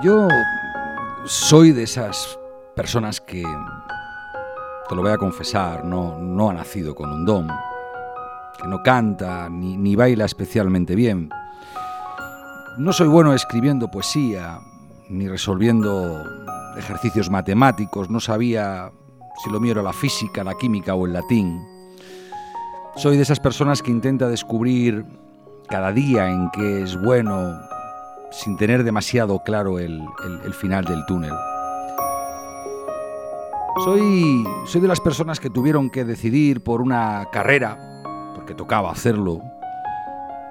Yo soy de esas personas que, te lo voy a confesar, no, no ha nacido con un don, que no canta ni, ni baila especialmente bien. No soy bueno escribiendo poesía, ni resolviendo ejercicios matemáticos, no sabía si lo mío era la física, la química o el latín. Soy de esas personas que intenta descubrir cada día en qué es bueno sin tener demasiado claro el, el- el final del túnel. Soy, soy de las personas que tuvieron que decidir por una carrera, porque tocaba hacerlo,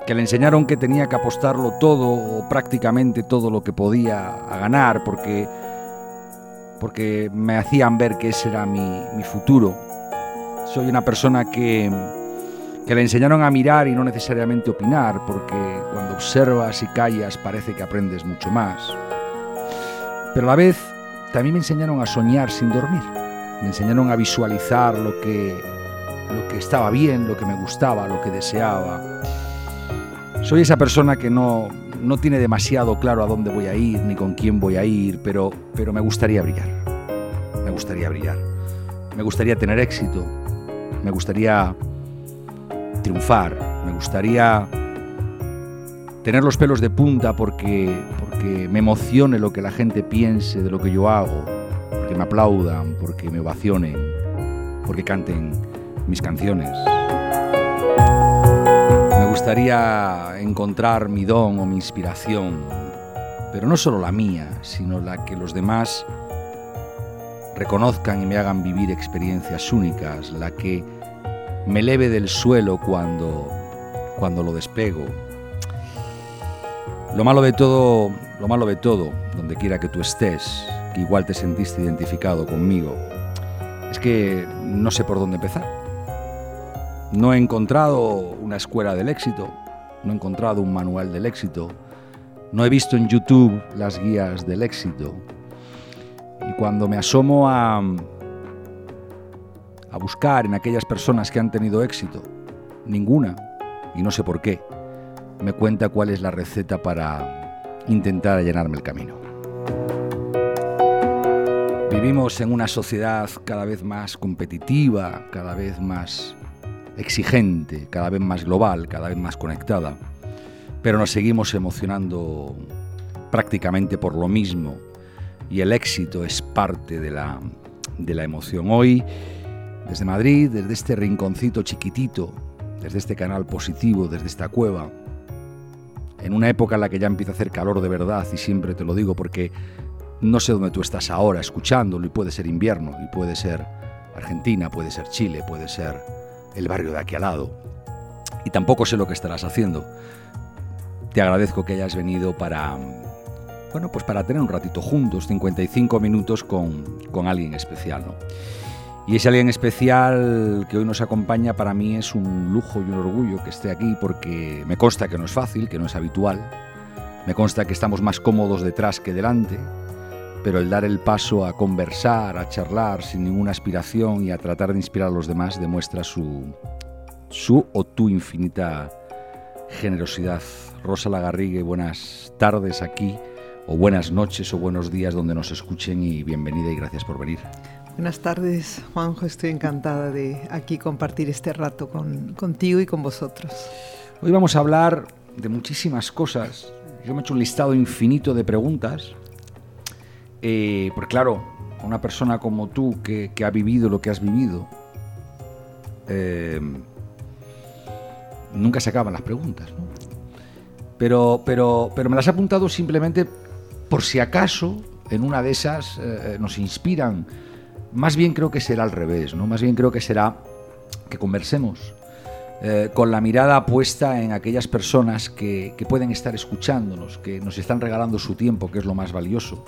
que le enseñaron que tenía que apostarlo todo o prácticamente todo lo que podía a ganar, porque, porque me hacían ver que ese era mi, mi futuro. Soy una persona que, que le enseñaron a mirar y no necesariamente opinar, porque cuando observas y callas parece que aprendes mucho más. Pero a la vez también me enseñaron a soñar sin dormir. Me enseñaron a visualizar lo que, lo que estaba bien, lo que me gustaba, lo que deseaba. Soy esa persona que no, no tiene demasiado claro a dónde voy a ir ni con quién voy a ir, pero, pero me gustaría brillar. Me gustaría brillar. Me gustaría tener éxito. Me gustaría triunfar. Me gustaría tener los pelos de punta porque, porque me emocione lo que la gente piense de lo que yo hago, porque me aplaudan, porque me ovacionen, porque canten mis canciones. Gustaría encontrar mi don o mi inspiración, pero no solo la mía, sino la que los demás reconozcan y me hagan vivir experiencias únicas, la que me eleve del suelo cuando, cuando lo despego. Lo malo de todo, lo malo de todo, donde quiera que tú estés, que igual te sentiste identificado conmigo, es que no sé por dónde empezar. No he encontrado una escuela del éxito, no he encontrado un manual del éxito, no he visto en YouTube las guías del éxito. Y cuando me asomo a, a buscar en aquellas personas que han tenido éxito, ninguna, y no sé por qué, me cuenta cuál es la receta para intentar allanarme el camino. Vivimos en una sociedad cada vez más competitiva, cada vez más exigente, cada vez más global, cada vez más conectada, pero nos seguimos emocionando prácticamente por lo mismo y el éxito es parte de la, de la emoción. Hoy, desde Madrid, desde este rinconcito chiquitito, desde este canal positivo, desde esta cueva, en una época en la que ya empieza a hacer calor de verdad, y siempre te lo digo porque no sé dónde tú estás ahora escuchándolo, y puede ser invierno, y puede ser Argentina, puede ser Chile, puede ser el barrio de aquí al lado, y tampoco sé lo que estarás haciendo. Te agradezco que hayas venido para, bueno, pues para tener un ratito juntos, 55 minutos con, con alguien especial, ¿no? Y ese alguien especial que hoy nos acompaña para mí es un lujo y un orgullo que esté aquí porque me consta que no es fácil, que no es habitual, me consta que estamos más cómodos detrás que delante, pero el dar el paso a conversar, a charlar sin ninguna aspiración y a tratar de inspirar a los demás demuestra su, su o tu infinita generosidad. Rosa Lagarrigue, buenas tardes aquí, o buenas noches o buenos días donde nos escuchen y bienvenida y gracias por venir. Buenas tardes, Juanjo. Estoy encantada de aquí compartir este rato con, contigo y con vosotros. Hoy vamos a hablar de muchísimas cosas. Yo me he hecho un listado infinito de preguntas. Eh, porque claro, una persona como tú que, ha vivido lo que has vivido, eh, nunca se acaban las preguntas. ¿no? Pero, pero, pero me las he apuntado simplemente por si acaso en una de esas eh, nos inspiran. Más bien creo que será al revés, ¿no? Más bien creo que será que conversemos eh, con la mirada puesta en aquellas personas que pueden estar escuchándonos, que nos están regalando su tiempo, que es lo más valioso,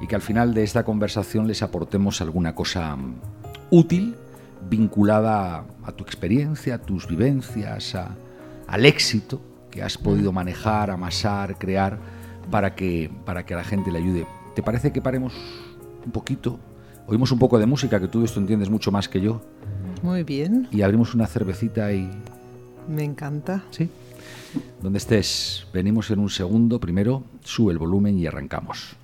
y que al final de esta conversación les aportemos alguna cosa mm, útil vinculada a, a tu experiencia, a tus vivencias, a- al éxito que has podido manejar, amasar, crear para que, para que a la gente le ayude. ¿Te parece que paremos un poquito? Oímos un poco de música, que tú esto entiendes mucho más que yo. Muy bien. Y abrimos una cervecita y... Me encanta. Sí. Donde estés, venimos en un segundo. Primero, sube el volumen y arrancamos.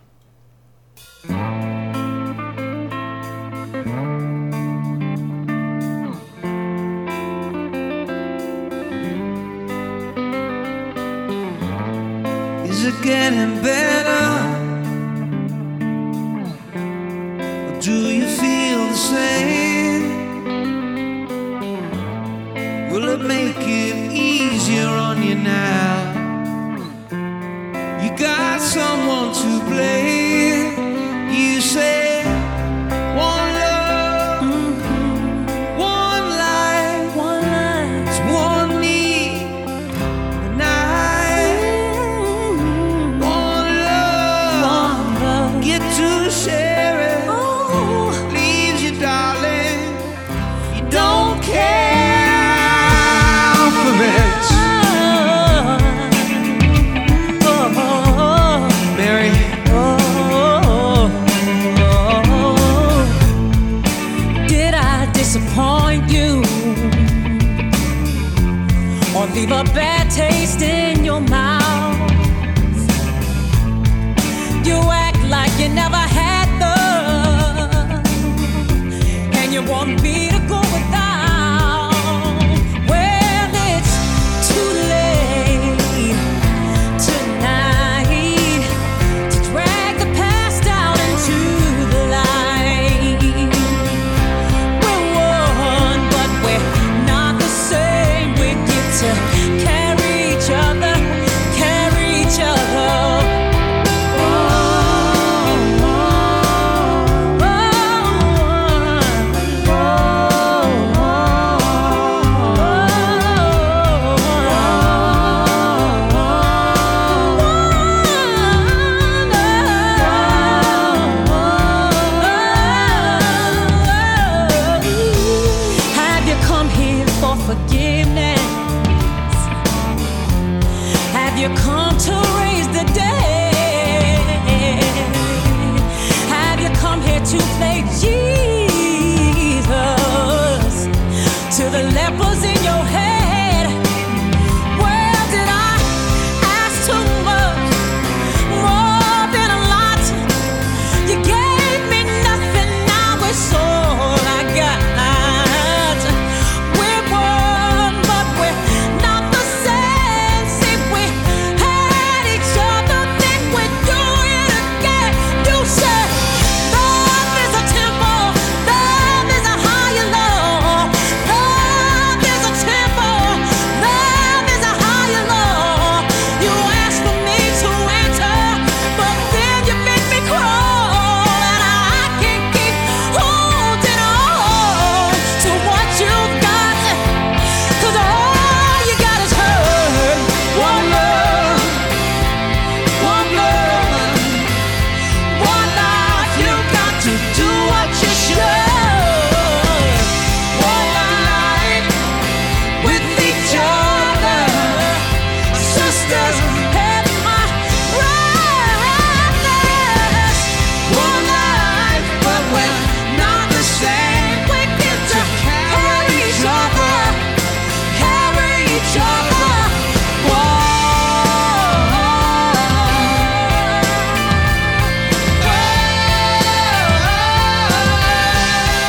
Is it getting better?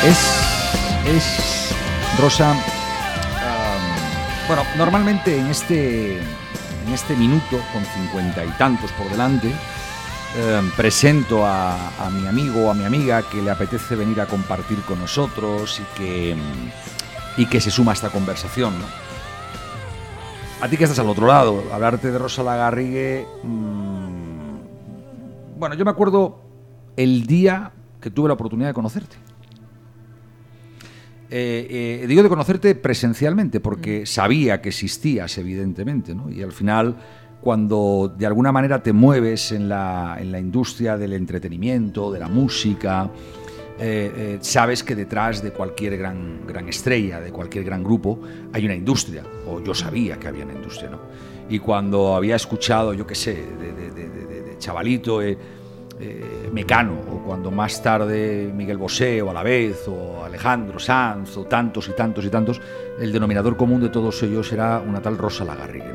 Es, es Rosa. bueno, normalmente en este, en este minuto, con cincuenta y tantos por delante, em, presento a, mi amigo o a mi amiga que le apetece venir a compartir con nosotros y que, y que se suma a esta conversación. A ti que estás al otro lado, hablarte de Rosa Lagarrigue. mm, bueno, yo me acuerdo el día que tuve la oportunidad de conocerte. Eh, eh, digo de conocerte presencialmente, porque sabía que existías, evidentemente, ¿no? Y al final, cuando de alguna manera te mueves en la, en la industria del entretenimiento, de la música, eh, sabes que detrás de cualquier gran, gran estrella, de cualquier gran grupo, hay una industria, o yo sabía que había una industria, ¿no? Y cuando había escuchado, yo qué sé, de, de- de- de- de- chavalito, eh, Mecano, o cuando más tarde Miguel Bosé, o Alavez, o Alejandro Sanz, o tantos y tantos y tantos, el denominador común de todos ellos era una tal Rosa Lagarrigue.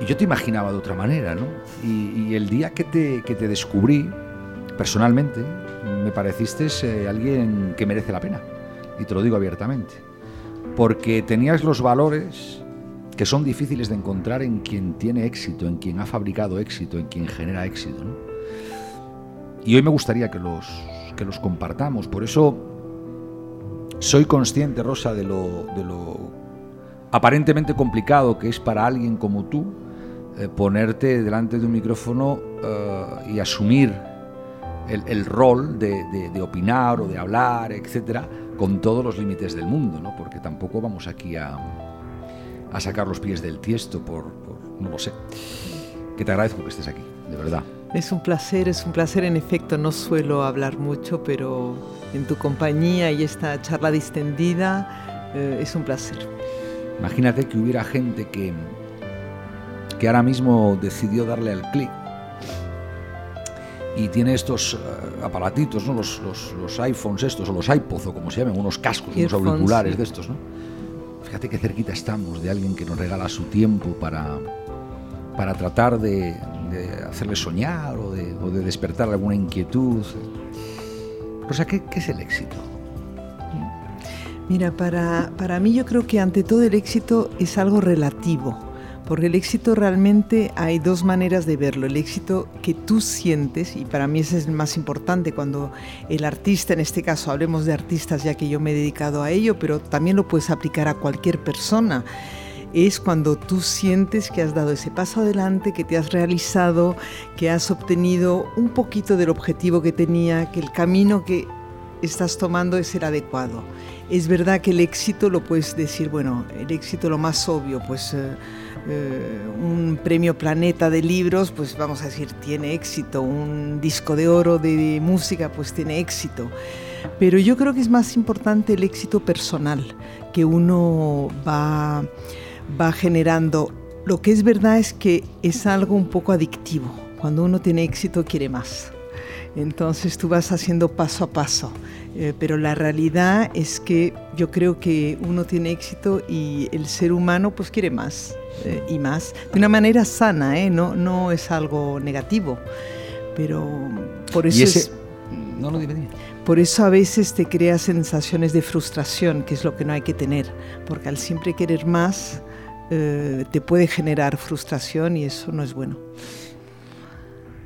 Y yo te imaginaba de otra manera, ¿no? Y, y el día que te, que te descubrí, personalmente, me pareciste eh, alguien que merece la pena. Y te lo digo abiertamente. Porque tenías los valores que son difíciles de encontrar en quien tiene éxito, en quien ha fabricado éxito, en quien genera éxito. ¿no? Y hoy me gustaría que los, que los compartamos. Por eso soy consciente, Rosa, de lo, de lo aparentemente complicado que es para alguien como tú eh, ponerte delante de un micrófono eh, y asumir el, el rol de, de- de opinar o de hablar, etcétera, con todos los límites del mundo, ¿no? Porque tampoco vamos aquí a, a sacar los pies del tiesto por, por- no lo sé. Que te agradezco que estés aquí, de verdad. Es un placer, es un placer. En efecto, no suelo hablar mucho, pero en tu compañía y esta charla distendida eh, es un placer. Imagínate que hubiera gente que, que ahora mismo decidió darle al clic y tiene estos eh, aparatitos, ¿no? los, los- los iPhones estos, o los iPods, o como se llaman, unos cascos, unos auriculares sí. de estos, ¿no? Fíjate qué cerquita estamos de alguien que nos regala su tiempo para, para tratar de, de hacerle soñar o de, o de despertar alguna inquietud. Rosa, ¿qué, qué es el éxito? Mira, para, para mí yo creo que ante todo el éxito es algo relativo, porque el éxito realmente hay dos maneras de verlo. El éxito que tú sientes, y para mí ese es el más importante cuando el artista, en este caso hablemos de artistas ya que yo me he dedicado a ello, pero también lo puedes aplicar a cualquier persona. Es cuando tú sientes que has dado ese paso adelante, que te has realizado, que has obtenido un poquito del objetivo que tenía, que el camino que estás tomando es el adecuado. Es verdad que el éxito lo puedes decir, bueno, el éxito lo más obvio, pues eh, eh, un premio Planeta de libros, pues vamos a decir, tiene éxito, un disco de oro de música, pues tiene éxito. Pero yo creo que es más importante el éxito personal, que uno va, va generando. Lo que es verdad es que es algo un poco adictivo. Cuando uno tiene éxito quiere más. Entonces tú vas haciendo paso a paso. Eh, pero la realidad es que yo creo que uno tiene éxito y el ser humano pues quiere más eh, y más. De una manera sana, ¿eh? no, no es algo negativo. Pero por eso, y ese... es- No, no, dime, dime. por eso a veces te crea sensaciones de frustración, que es lo que no hay que tener. Porque al siempre querer más eh, te puede generar frustración y eso no es bueno.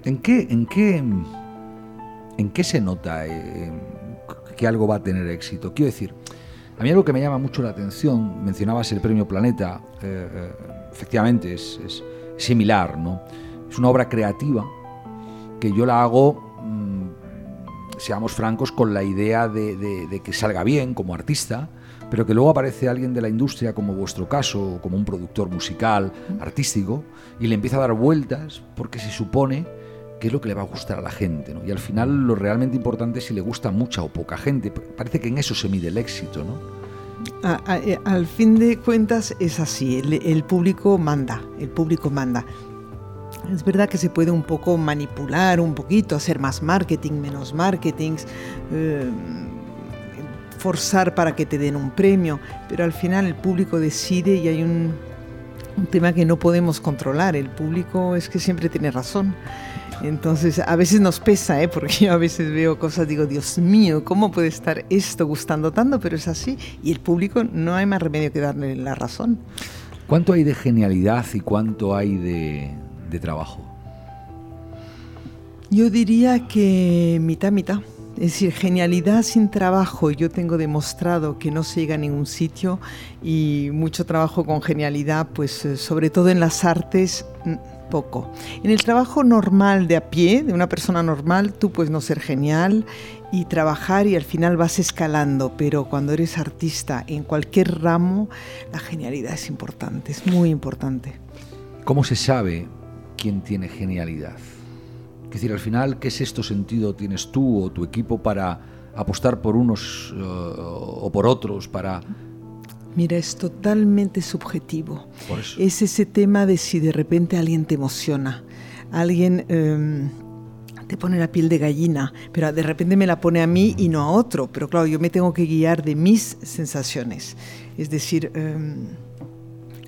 ¿En qué, en qué, en qué se nota eh, que algo va a tener éxito? Quiero decir, a mí algo que me llama mucho la atención, mencionabas el premio Planeta, eh, efectivamente es, similar, ¿no? Es una obra creativa que yo la hago, mm, seamos francos, con la idea de, de- de que salga bien como artista, pero que luego aparece alguien de la industria, como vuestro caso, como un productor musical, artístico, y le empieza a dar vueltas porque se supone que es lo que le va a gustar a la gente. ¿no? Y al final lo realmente importante es si le gusta mucha o poca gente. Parece que en eso se mide el éxito. ¿no? A- a- eh, al fin de cuentas es así, el, el público manda, el público manda. Es verdad que se puede un poco manipular, un poquito, hacer más marketing, menos marketing, eh, forzar para que te den un premio, pero al final el público decide y hay un, un tema que no podemos controlar. El público es que siempre tiene razón. Entonces, a veces nos pesa, ¿eh? porque yo a veces veo cosas, digo, Dios mío, ¿cómo puede estar esto gustando tanto? Pero es así. Y el público no hay más remedio que darle la razón. ¿Cuánto hay de genialidad y cuánto hay de, de trabajo? Yo diría que mitad, mitad. Es decir, genialidad sin trabajo. Yo tengo demostrado que no se llega a ningún sitio y mucho trabajo con genialidad, pues eh, sobre todo en las artes, mm, poco. En el trabajo normal de a pie, de una persona normal, tú puedes no ser genial y trabajar y al final vas escalando, pero cuando eres artista en cualquier ramo, la genialidad es importante, es muy importante. ¿Cómo se sabe quién tiene genialidad? Es decir, al final, ¿qué sexto sentido tienes tú o tu equipo para apostar por unos eh, o por otros? Para... Mira, es totalmente subjetivo. Es ese tema de si de repente alguien te emociona. alguien eh, te pone la piel de gallina, pero de repente me la pone a mí y no a otro. Pero claro, yo me tengo que guiar de mis sensaciones. Es decir, eh,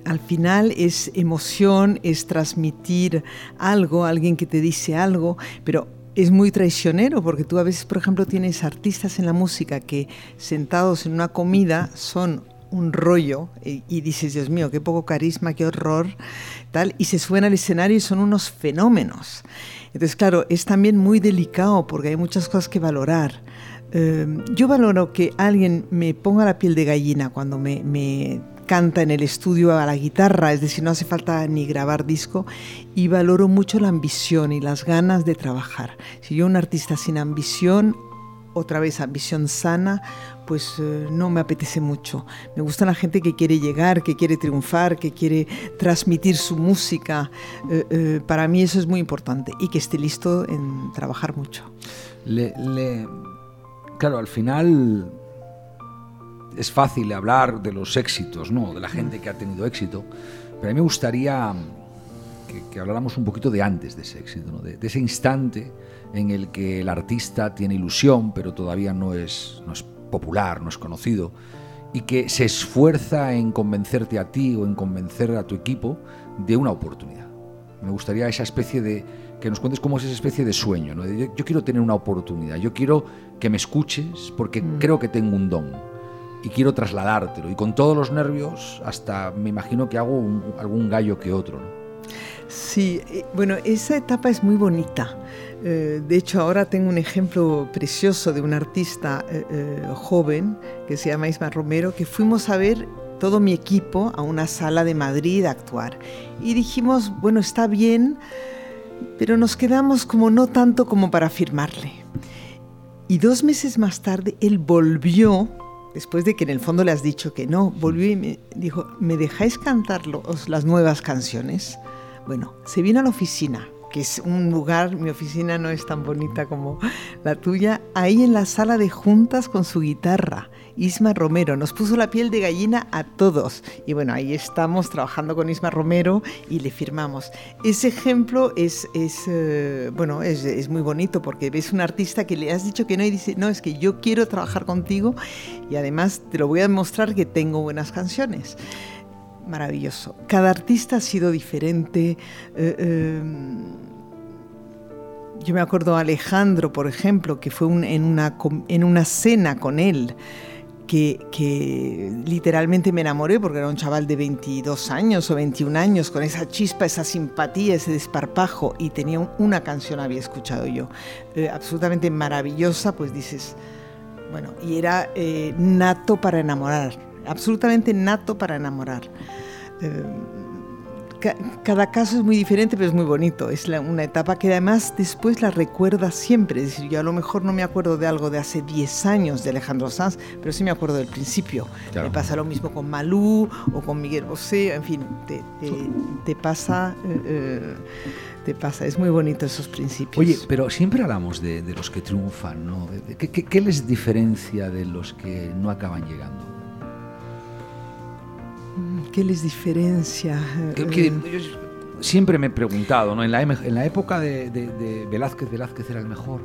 al final es emoción, es transmitir algo, alguien que te dice algo, pero es muy traicionero porque tú a veces, por ejemplo, tienes artistas en la música que sentados en una comida son un rollo y, dices, Dios mío, qué poco carisma, qué horror, tal, y se suben al escenario y son unos fenómenos. Entonces, claro, es también muy delicado porque hay muchas cosas que valorar. Eh, yo valoro que alguien me ponga la piel de gallina cuando me canta en el estudio a la guitarra, es decir, no hace falta ni grabar disco, y valoro mucho la ambición y las ganas de trabajar. Si yo un artista sin ambición, otra vez ambición sana, pues eh, no me apetece mucho. Me gusta la gente que quiere llegar, que quiere triunfar, que quiere transmitir su música. Eh, eh, para mí eso es muy importante y que esté listo en trabajar mucho. Le, claro, al final es fácil hablar de los éxitos, ¿no? de la gente que ha tenido éxito, pero a mí me gustaría que, que habláramos un poquito de antes de ese éxito, ¿no? de, de, ese instante en el que el artista tiene ilusión, pero todavía no es, no es popular, no es conocido, y que se esfuerza en convencerte a ti o en convencer a tu equipo de una oportunidad. Me gustaría esa especie de que nos cuentes cómo es esa especie de sueño. ¿no? Yo, yo, quiero tener una oportunidad, yo quiero que me escuches porque mm. creo que tengo un don y quiero trasladártelo. Y con todos los nervios, hasta me imagino que hago un, algún gallo que otro. ¿no? Sí, eh, bueno, esa etapa es muy bonita. Eh, de hecho, ahora tengo un ejemplo precioso de un artista eh, eh, joven que se llama Isma Romero, que fuimos a ver todo mi equipo a una sala de Madrid a actuar. Y dijimos, bueno, está bien, pero nos quedamos como no tanto como para firmarle. Y dos meses más tarde, él volvió, después de que en el fondo le has dicho que no, volvió y me dijo, ¿me dejáis cantar las nuevas canciones? Bueno, se vino a la oficina, que es un lugar, mi oficina no es tan bonita como la tuya, ahí en la sala de juntas con su guitarra. Isma Romero nos puso la piel de gallina a todos. Y bueno, ahí estamos trabajando con Isma Romero y le firmamos. Ese ejemplo es, es uh, bueno, es, es, muy bonito porque ves un artista que le has dicho que no y dice, no, es que yo quiero trabajar contigo y además te lo voy a demostrar que tengo buenas canciones maravilloso. Cada artista ha sido diferente. Eh, eh, yo me acuerdo a Alejandro, por ejemplo, que fue en, una, en una cena con él. Que, literalmente me enamoré porque era un chaval de 22 años o 21 años con esa chispa, esa simpatía, ese desparpajo y tenía una canción había escuchado yo eh, absolutamente maravillosa pues dices bueno y era eh, nato para enamorar absolutamente nato para enamorar. Eh, ca cada caso es muy diferente, pero es muy bonito. Es la, una etapa que además después la recuerda siempre. Es decir, yo a lo mejor no me acuerdo de algo de hace 10 años de Alejandro Sanz, pero sí me acuerdo del principio. Claro. Me pasa lo mismo con Malú o con Miguel Bosé, en fin, te, te, te pasa... Eh, eh, te pasa. Es muy bonito esos principios. Oye, pero siempre hablamos de, de los que triunfan, ¿no? ¿Qué, qué, ¿Qué, les diferencia de los que no acaban llegando? ¿Qué les diferencia? Que, que yo siempre me he preguntado, ¿no? En la, en la época de, de, de, Velázquez, Velázquez era el mejor.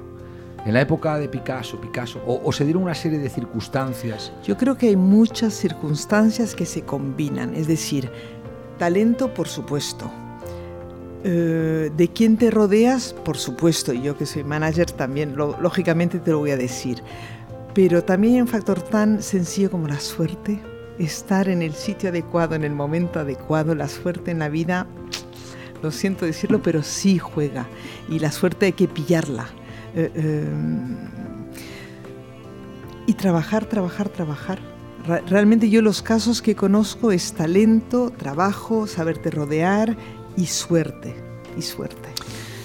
En la época de Picasso, Picasso, o, o, se dieron una serie de circunstancias. Yo creo que hay muchas circunstancias que se combinan, es decir, talento, por supuesto. Eh, de quién te rodeas, por supuesto, y yo que soy manager también, lo, lógicamente te lo voy a decir. Pero también hay un factor tan sencillo como la suerte estar en el sitio adecuado, en el momento adecuado, la suerte en la vida, lo siento decirlo, pero sí juega. Y la suerte hay que pillarla. Eh, eh, y trabajar, trabajar, trabajar. Realmente yo los casos que conozco es talento, trabajo, saberte rodear y suerte. Y suerte.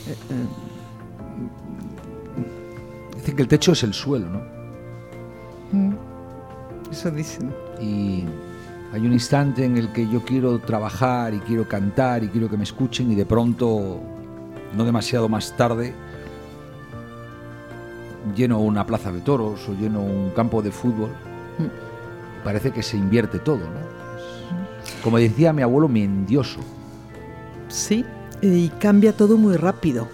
Eh, Dicen que el techo es el suelo, ¿no? Mm, eso dicen y hay un instante en el que yo quiero trabajar y quiero cantar y quiero que me escuchen y de pronto, no demasiado más tarde, lleno una plaza de toros o lleno un campo de fútbol. Parece que se invierte todo, ¿no? Como decía mi abuelo, mi endioso. Sí, y cambia todo muy rápido.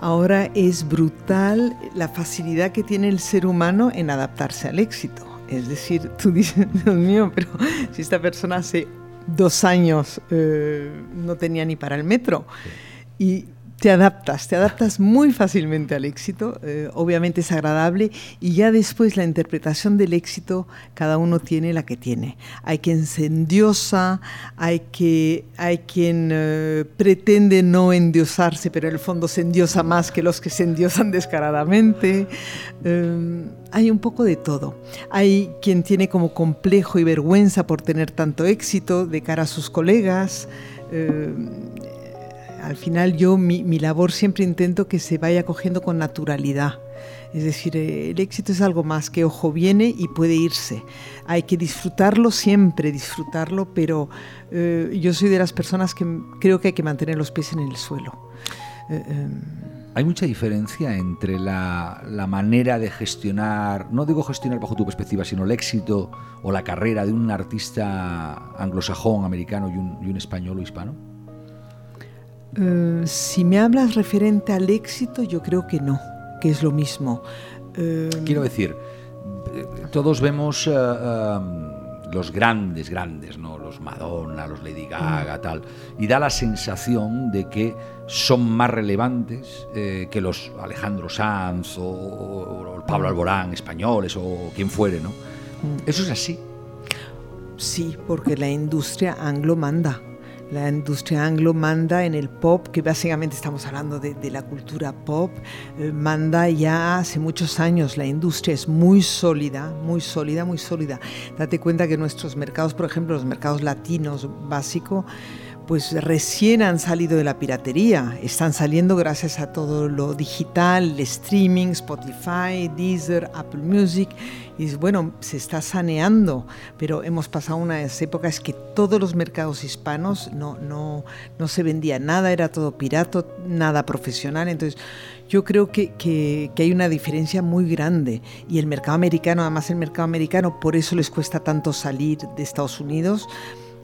Ahora es brutal la facilidad que tiene el ser humano en adaptarse al éxito. Es decir, tú dices, Dios mío, pero si esta persona hace dos años eh, no tenía ni para el metro. Y te adaptas, te adaptas muy fácilmente al éxito, eh, obviamente es agradable y ya después la interpretación del éxito cada uno tiene la que tiene. Hay quien se endiosa, hay, que, hay quien eh, pretende no endiosarse, pero en el fondo se endiosa más que los que se endiosan descaradamente. Eh, hay un poco de todo. Hay quien tiene como complejo y vergüenza por tener tanto éxito de cara a sus colegas al final yo mi, labor siempre intento que se vaya cogiendo con naturalidad. Es decir, eh, el éxito es algo más que ojo viene y puede irse. Hay que disfrutarlo siempre, disfrutarlo, pero eh, yo soy de las personas que creo que hay que mantener los pies en el suelo. Eh, em, hay mucha diferencia entre la, la, manera de gestionar, no digo gestionar bajo tu perspectiva, sino el éxito o la carrera de un artista anglosajón, americano y un, y un español o hispano. Uh, si me hablas referente al éxito, yo creo que no, que es lo mismo. Uh, Quiero decir, todos vemos uh, los grandes, grandes, ¿no? Los Madonna, los Lady Gaga, tal, y da la sensación de que son más relevantes eh, que los Alejandro Sanz o, o, Pablo Alborán españoles o quien fuere, ¿no? ¿Eso es así? Sí, porque la industria anglo manda la industria anglo manda en el pop, que básicamente estamos hablando de, la cultura pop, eh, manda ya hace muchos años. La industria es muy sólida, muy sólida, muy sólida. Date cuenta que nuestros mercados, por ejemplo, los mercados latinos básicos, pues recién han salido de la piratería, están saliendo gracias a todo lo digital, el streaming, Spotify, Deezer, Apple Music, y bueno, se está saneando, pero hemos pasado unas épocas que todos los mercados hispanos no, no, no se vendía nada, era todo pirata, nada profesional, entonces yo creo que, que, que, hay una diferencia muy grande. Y el mercado americano, además el mercado americano, por eso les cuesta tanto salir de Estados Unidos,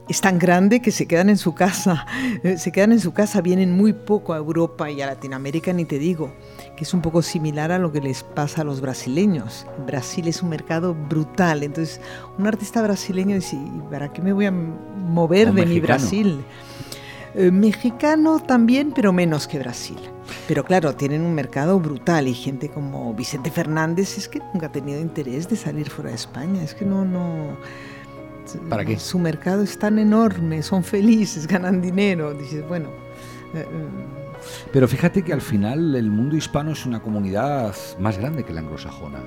es tan grande que se quedan en su casa, eh, se quedan en su casa, vienen muy poco a Europa y a Latinoamérica, ni te digo, que es un poco similar a lo que les pasa a los brasileños. Brasil es un mercado brutal, entonces un artista brasileño dice, ¿para qué me voy a mover de mi Brasil? Eh, mexicano también, pero menos que Brasil. Pero claro, tienen un mercado brutal y gente como Vicente Fernández es que nunca ha tenido interés de salir fuera de España, es que no, no ¿Para qué? Su mercado es tan enorme, son felices, ganan dinero. Dices, bueno. Eh, eh. Pero fíjate que al final el mundo hispano es una comunidad más grande que la anglosajona.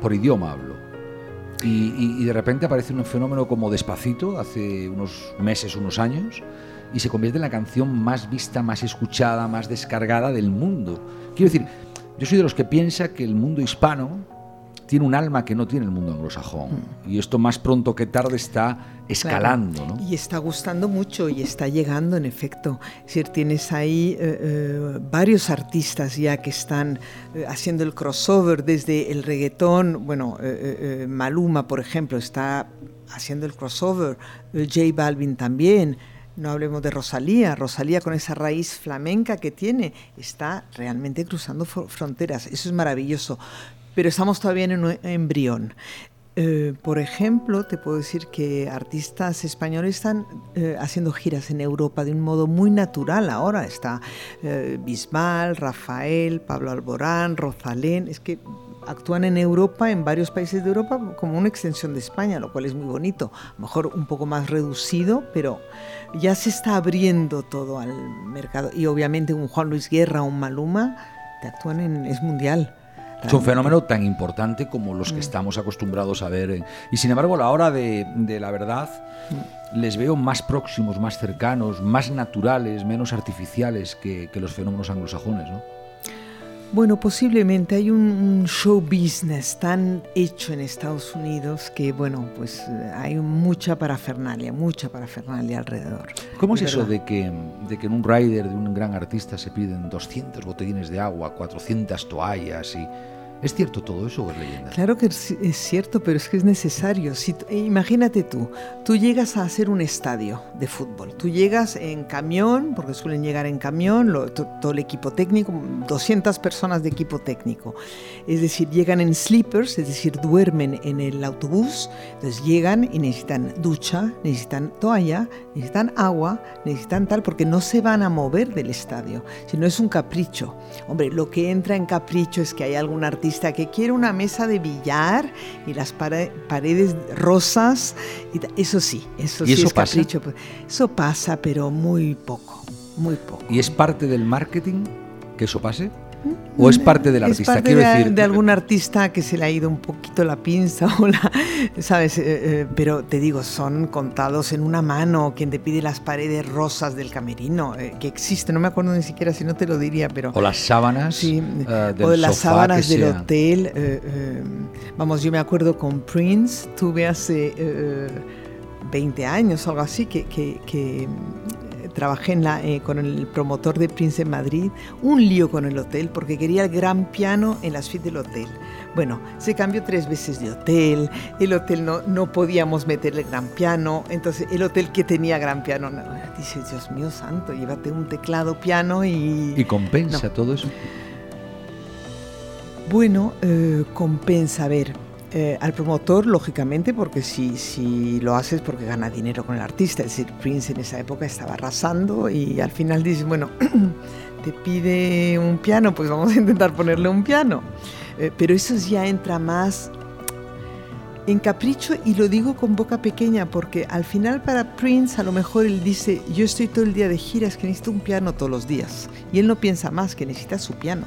Por idioma hablo. Y, y, y, de repente aparece un fenómeno como Despacito, hace unos meses, unos años, y se convierte en la canción más vista, más escuchada, más descargada del mundo. Quiero decir, yo soy de los que piensa que el mundo hispano tiene un alma que no tiene el mundo anglosajón. Mm. Y esto más pronto que tarde está escalando. Claro. ¿no? Y está gustando mucho y está llegando, en efecto. Es decir, tienes ahí eh, eh, varios artistas ya que están eh, haciendo el crossover desde el reggaetón. Bueno, eh, eh, Maluma, por ejemplo, está haciendo el crossover. J Balvin también. No hablemos de Rosalía. Rosalía con esa raíz flamenca que tiene está realmente cruzando fronteras. Eso es maravilloso pero estamos todavía en un embrión. Eh, por ejemplo, te puedo decir que artistas españoles están eh, haciendo giras en Europa de un modo muy natural ahora. Está eh, Rafael, Pablo Alborán, Rosalén. Es que actúan en Europa, en varios países de Europa, como una extensión de España, lo cual es muy bonito. A lo mejor un poco más reducido, pero ya se está abriendo todo al mercado. Y obviamente un Juan Luis Guerra, un Maluma, te actúan en, es mundial. Es un fenómeno tan importante como los que estamos acostumbrados a ver. Y sin embargo, a la hora de, de la verdad, les veo más próximos, más cercanos, más naturales, menos artificiales que, que los fenómenos anglosajones, ¿no? Bueno, posiblemente hay un, un, show business tan hecho en Estados Unidos que, bueno, pues hay mucha parafernalia, mucha parafernalia alrededor. ¿Cómo es eso de que, de que en un rider de un gran artista se piden 200 botellines de agua, 400 toallas y ¿Es cierto todo eso o es leyenda? Claro que es, es cierto, pero es que es necesario. Si, t- imagínate tú, tú llegas a hacer un estadio de fútbol, tú llegas en camión, porque suelen llegar en camión, lo- to- todo el equipo técnico, 200 personas de equipo técnico. Es decir, llegan en sleepers, es decir, duermen en el autobús, entonces llegan y necesitan ducha, necesitan toalla, necesitan agua, necesitan tal, porque no se van a mover del estadio, sino es un capricho. Hombre, lo que entra en capricho es que hay algún artista que quiere una mesa de billar y las pare- paredes rosas, y eso sí, eso ¿Y sí eso es pasa? capricho. pues, Eso pasa, pero muy poco, muy poco. ¿Y es parte del marketing que eso pase? ¿O es parte del Es artista? parte Quiero de, decir, de algún artista que se le ha ido un poquito la pinza, o la, ¿sabes? Eh, eh, pero te digo, son contados en una mano quien te pide las paredes rosas del camerino, eh, que existe, no me acuerdo ni siquiera si no te lo diría, pero... o las sábanas Sí, del o las sofá sábanas del hotel. eh, vamos, yo me acuerdo con Prince, tuve hace eh, 20 años algo así, que, que- que, trabajé en la, eh, con el promotor de Prince en Madrid, un lío con el hotel porque quería el gran piano en la suite del hotel. Bueno, se cambió tres veces de hotel, el hotel no, no podíamos meter el gran piano, entonces el hotel que tenía gran piano, no, dices, Dios mío santo, llévate un teclado piano y... ¿Y compensa todo eso? Bueno, eh, compensa, a ver, eh, al promotor, lógicamente, porque si, si lo haces porque gana dinero con el artista, es decir, Prince en esa época estaba arrasando y al final dices, bueno, te pide un piano, pues vamos a intentar ponerle un piano. Eh, pero eso ya entra más en capricho y lo digo con boca pequeña porque al final para Prince a lo mejor él dice, yo estoy todo el día de gira, es que necesito un piano todos los días. Y él no piensa más que necesita su piano.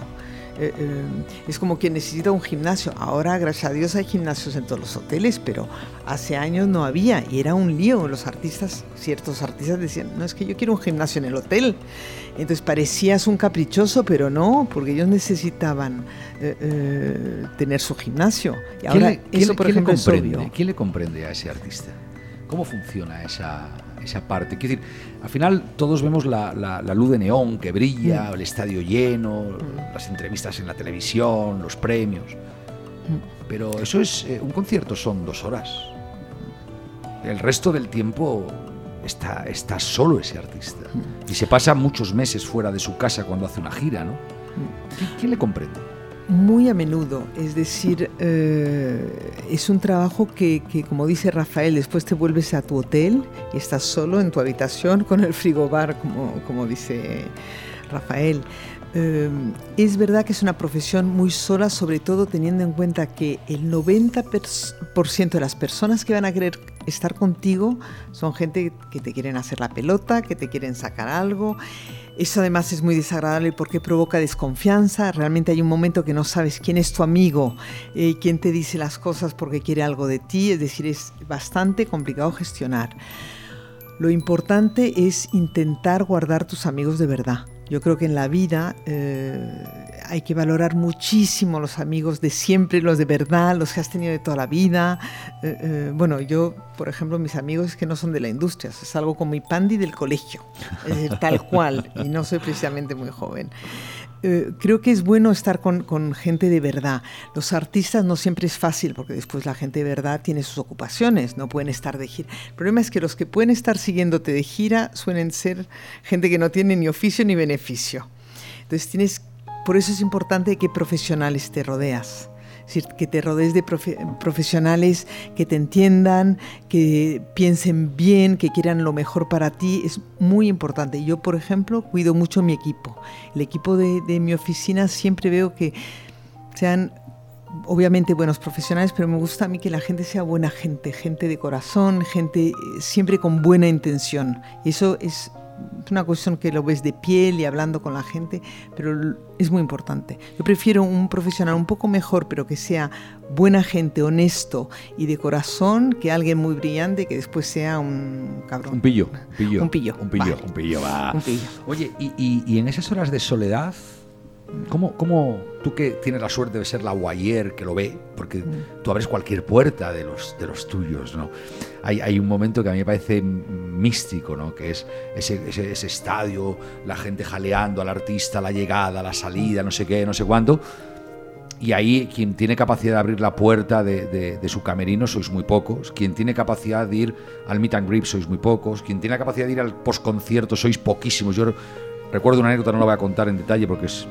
Eh, eh, es como que necesita un gimnasio. Ahora, gracias a Dios, hay gimnasios en todos los hoteles, pero hace años no había y era un lío. Los artistas, ciertos artistas decían, no es que yo quiero un gimnasio en el hotel. Entonces parecías un caprichoso, pero no, porque ellos necesitaban eh, tener su gimnasio. Y ¿Quién ahora quién eso, por quién le ejemplo, es comprende? obvio. ¿Quién le comprende a ese artista? ¿Cómo funciona esa, esa parte? Quiero decir, al final todos vemos la, la- la luz de neón que Mm. brilla, el estadio lleno, las entrevistas en la televisión, los premios. Mm. Pero eso es, eh, un concierto son dos horas. El resto del tiempo está, está solo ese artista. Mm. Y se pasa muchos meses fuera de su casa cuando hace una gira, ¿no? ¿Qui- ¿Quién le comprende? Muy a menudo, es decir, eh, es un trabajo que, como dice Rafael, después te vuelves a tu hotel y estás solo en tu habitación con el frigobar, como, como dice Rafael. Eh, es verdad que es una profesión muy sola, sobre todo teniendo en cuenta que el 90% de las personas que van a querer estar contigo son gente que te quieren hacer la pelota, que te quieren sacar algo. Eso además es muy desagradable porque provoca desconfianza. Realmente hay un momento que no sabes quién es tu amigo, eh, quién te dice las cosas porque quiere algo de ti. Es decir, es bastante complicado gestionar. Lo importante es intentar guardar tus amigos de verdad. Yo creo que en la vida eh, hay que valorar muchísimo los amigos de siempre, los de verdad, los que has tenido de toda la vida. Eh, eh, bueno, yo, por ejemplo, mis amigos que no son de la industria, es algo como mi pandi del colegio, es tal cual, y no soy precisamente muy joven. Eh, creo que es bueno estar con, con, gente de verdad. Los artistas no siempre es fácil porque después la gente de verdad tiene sus ocupaciones, no pueden estar de gira. El problema es que los que pueden estar siguiéndote de gira suelen ser gente que no tiene ni oficio ni beneficio. Entonces tienes, por eso es importante qué profesionales te rodeas. Es decir, que te rodees de profe profesionales que te entiendan, que piensen bien, que quieran lo mejor para ti, es muy importante. Yo, por ejemplo, cuido mucho mi equipo. El equipo de, de mi oficina siempre veo que sean obviamente buenos profesionales, pero me gusta a mí que la gente sea buena gente, gente de corazón, gente siempre con buena intención. Y eso es una cuestión que lo ves de piel y hablando con la gente, pero es muy importante. Yo prefiero un profesional un poco mejor, pero que sea buena gente, honesto y de corazón, que alguien muy brillante que después sea un cabrón. Un pillo. Un pillo. Un pillo. Un pillo, vale. un pillo, va. Un pillo. Oye, y, y, y en esas horas de soledad, ¿Cómo, ¿Cómo, tú que tienes la suerte de ser la guayer que lo ve, porque mm. tú abres cualquier puerta de los, de los tuyos, ¿no? Hay, hay, un momento que a mí me parece místico, ¿no? Que es ese, ese, ese, estadio, la gente jaleando al artista, la llegada, la salida, no sé qué, no sé cuánto. Y ahí quien tiene capacidad de abrir la puerta de, de- de su camerino sois muy pocos. Quien tiene capacidad de ir al meet and greet sois muy pocos. Quien tiene la capacidad de ir al postconcierto sois poquísimos. Yo recuerdo una anécdota, no la voy a contar en detalle porque es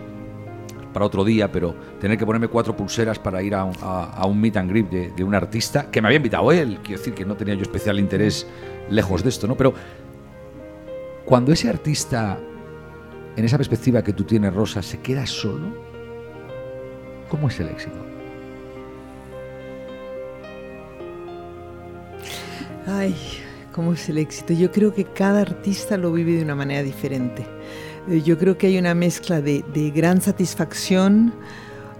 para otro día, pero tener que ponerme cuatro pulseras para ir a un, meet and greet de, de un artista que me había invitado él. Quiero decir que no tenía yo especial interés lejos de esto, ¿no? Pero cuando ese artista, en esa perspectiva que tú tienes, Rosa, se queda solo, ¿cómo es el éxito? Ay, ¿cómo es el éxito? Yo creo que cada artista lo vive de una manera diferente. Eh, Yo creo que hay una mezcla de, de gran satisfacción,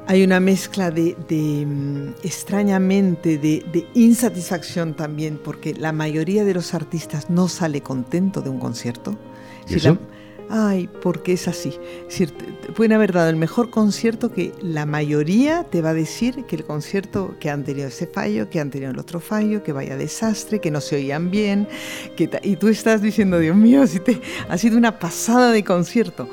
hay una mezcla de, de, mm, extrañamente, de, de insatisfacción también, porque la mayoría de los artistas no sale contento de un concierto. ¿Y Si eso? la- Ay, porque es así. Es pueden haber dado el mejor concierto que la mayoría te va a decir que el concierto que han tenido ese fallo, que han tenido el otro fallo, que vaya desastre, que no se oían bien, que y tú estás diciendo, Dios mío, ha sido una pasada de concierto.